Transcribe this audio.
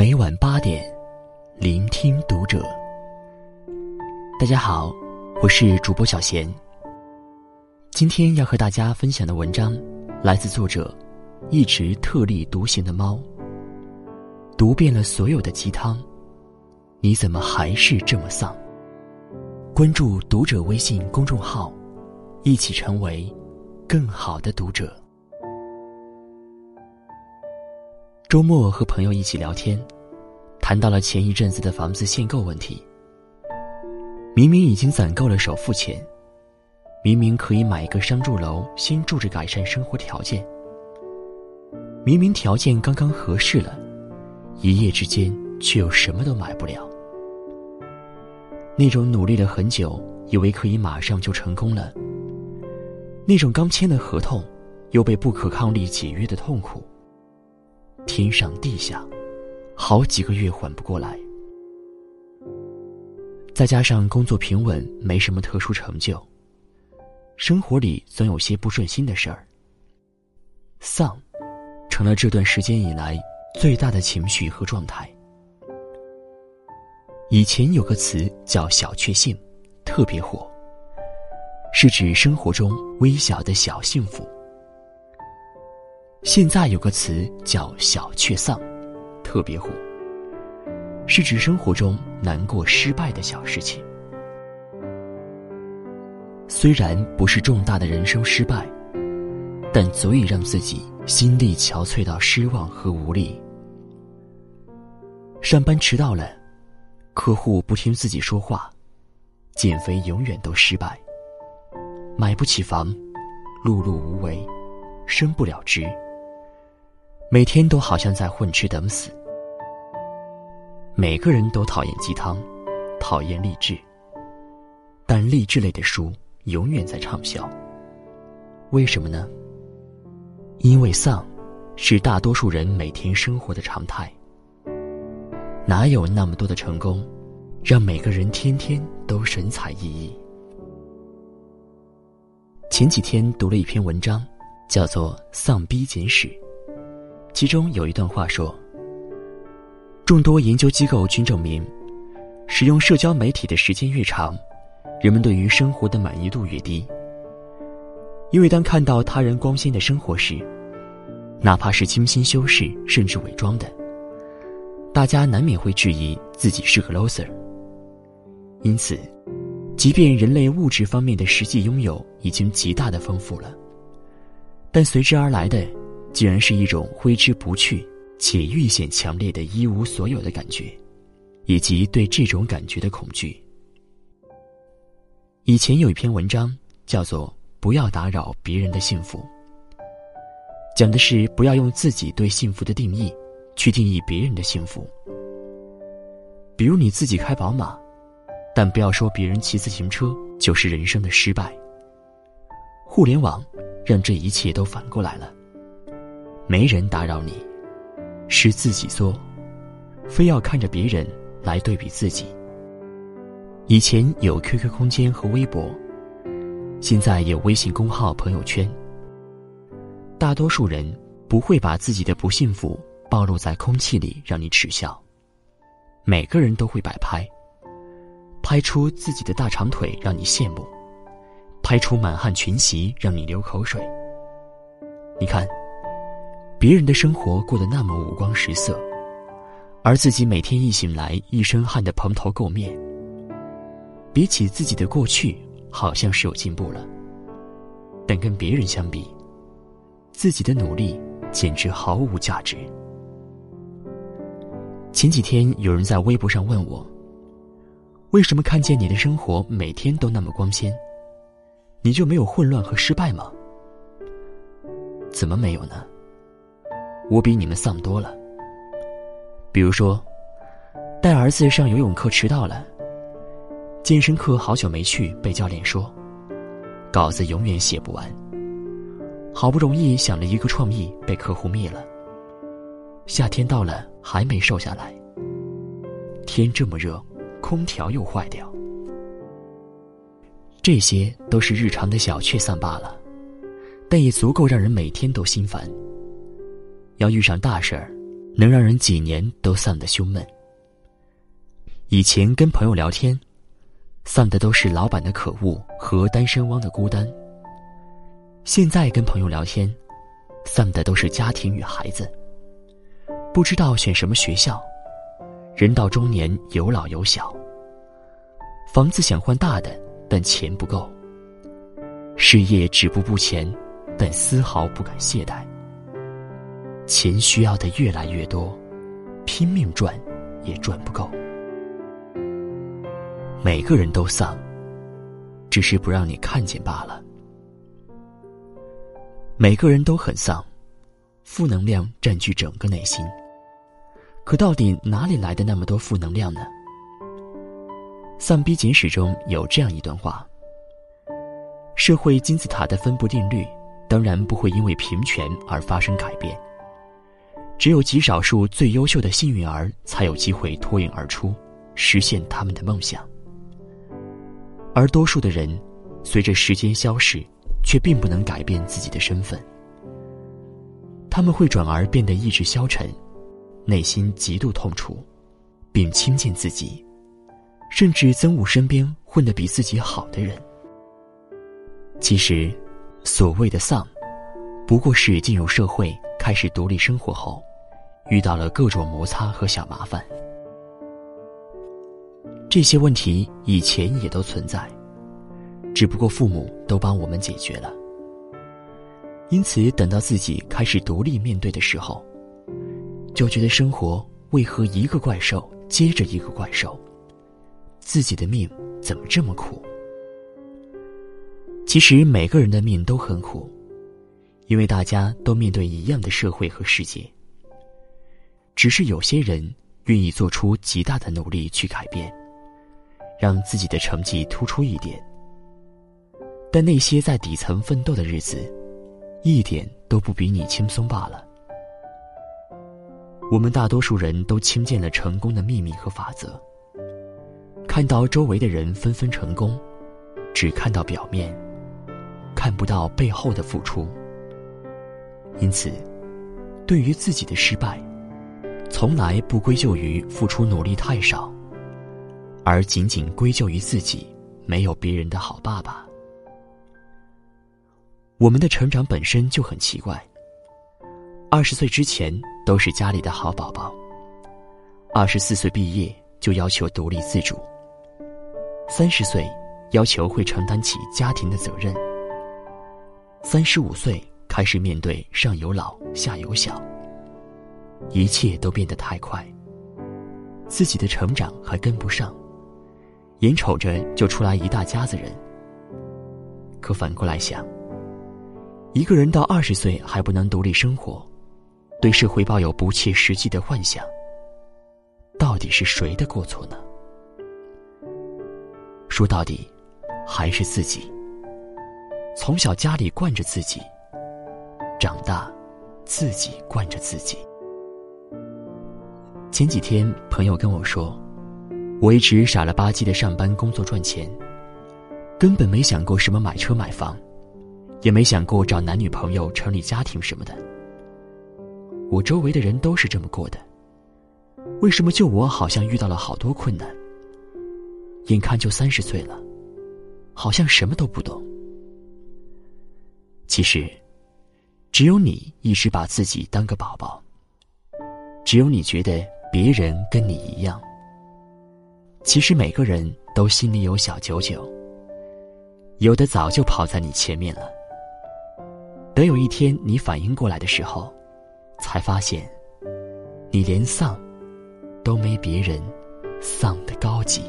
每晚八点，聆听读者。大家好，我是主播小贤。今天要和大家分享的文章，来自作者一直特立独行的猫。读遍了所有的鸡汤，你怎么还是这么丧？关注读者微信公众号，一起成为更好的读者。周末和朋友一起聊天，谈到了前一阵子的房子限购问题。明明已经攒够了首付钱，明明可以买一个商住楼先住着改善生活条件，明明条件刚刚合适了，一夜之间却又什么都买不了。那种努力了很久，以为可以马上就成功了，那种刚签了合同，又被不可抗力解约的痛苦。天上地下，好几个月缓不过来。再加上工作平稳，没什么特殊成就，生活里总有些不顺心的事儿。丧，成了这段时间以来最大的情绪和状态。以前有个词叫“小确幸”，特别火，是指生活中微小的小幸福。现在有个词叫“小确丧”，特别火，是指生活中难过、失败的小事情。虽然不是重大的人生失败，但足以让自己心力憔悴到失望和无力。上班迟到了，客户不听自己说话，减肥永远都失败。买不起房，碌碌无为，升不了职。每天都好像在混吃等死。每个人都讨厌鸡汤，讨厌励志，但励志类的书永远在畅销。为什么呢？因为丧，是大多数人每天生活的常态。哪有那么多的成功，让每个人天天都神采奕奕？前几天读了一篇文章，叫做《丧逼简史》。其中有一段话说：“众多研究机构均证明，使用社交媒体的时间越长，人们对于生活的满意度越低。因为当看到他人光鲜的生活时，哪怕是精心修饰甚至伪装的，大家难免会质疑自己是个 loser。因此，即便人类物质方面的实际拥有已经极大的丰富了，但随之而来的。”竟然是一种挥之不去且愈显强烈的一无所有的感觉，以及对这种感觉的恐惧。以前有一篇文章叫做《不要打扰别人的幸福》，讲的是不要用自己对幸福的定义去定义别人的幸福。比如你自己开宝马，但不要说别人骑自行车就是人生的失败。互联网让这一切都反过来了。没人打扰你，是自己做，非要看着别人来对比自己。以前有 QQ 空间和微博，现在有微信公号、朋友圈。大多数人不会把自己的不幸福暴露在空气里让你耻笑，每个人都会摆拍，拍出自己的大长腿让你羡慕，拍出满汉全席让你流口水。你看。别人的生活过得那么五光十色，而自己每天一醒来一身汗的蓬头垢面。比起自己的过去，好像是有进步了，但跟别人相比，自己的努力简直毫无价值。前几天有人在微博上问我：“为什么看见你的生活每天都那么光鲜，你就没有混乱和失败吗？”怎么没有呢？我比你们丧多了。比如说，带儿子上游泳课迟到了，健身课好久没去，被教练说，稿子永远写不完。好不容易想了一个创意，被客户灭了。夏天到了，还没瘦下来。天这么热，空调又坏掉。这些都是日常的小确丧罢了，但也足够让人每天都心烦。要遇上大事儿，能让人几年都丧得胸闷。以前跟朋友聊天，丧的都是老板的可恶和单身汪的孤单。现在跟朋友聊天，丧的都是家庭与孩子。不知道选什么学校，人到中年有老有小。房子想换大的，但钱不够。事业止步不前，但丝毫不敢懈怠。钱需要的越来越多，拼命赚，也赚不够。每个人都丧，只是不让你看见罢了。每个人都很丧，负能量占据整个内心。可到底哪里来的那么多负能量呢？《丧逼简史》中有这样一段话：社会金字塔的分布定律，当然不会因为平权而发生改变。只有极少数最优秀的幸运儿才有机会脱颖而出，实现他们的梦想。而多数的人，随着时间消逝，却并不能改变自己的身份。他们会转而变得意志消沉，内心极度痛楚，并轻贱自己，甚至憎恶身边混得比自己好的人。其实，所谓的丧，不过是进入社会开始独立生活后。遇到了各种摩擦和小麻烦，这些问题以前也都存在，只不过父母都帮我们解决了。因此，等到自己开始独立面对的时候，就觉得生活为何一个怪兽接着一个怪兽，自己的命怎么这么苦？其实每个人的命都很苦，因为大家都面对一样的社会和世界。只是有些人愿意做出极大的努力去改变，让自己的成绩突出一点。但那些在底层奋斗的日子，一点都不比你轻松罢了。我们大多数人都听见了成功的秘密和法则，看到周围的人纷纷成功，只看到表面，看不到背后的付出。因此，对于自己的失败。从来不归咎于付出努力太少，而仅仅归咎于自己没有别人的好爸爸。我们的成长本身就很奇怪。二十岁之前都是家里的好宝宝，二十四岁毕业就要求独立自主，三十岁要求会承担起家庭的责任，三十五岁开始面对上有老下有小。一切都变得太快，自己的成长还跟不上，眼瞅着就出来一大家子人。可反过来想，一个人到二十岁还不能独立生活，对社会抱有不切实际的幻想，到底是谁的过错呢？说到底，还是自己。从小家里惯着自己，长大，自己惯着自己。前几天，朋友跟我说，我一直傻了吧唧的上班工作赚钱，根本没想过什么买车买房，也没想过找男女朋友成立家庭什么的。我周围的人都是这么过的，为什么就我好像遇到了好多困难？眼看就三十岁了，好像什么都不懂。其实，只有你一直把自己当个宝宝，只有你觉得。别人跟你一样，其实每个人都心里有小九九，有的早就跑在你前面了。等有一天你反应过来的时候，才发现，你连丧都没别人丧的高级。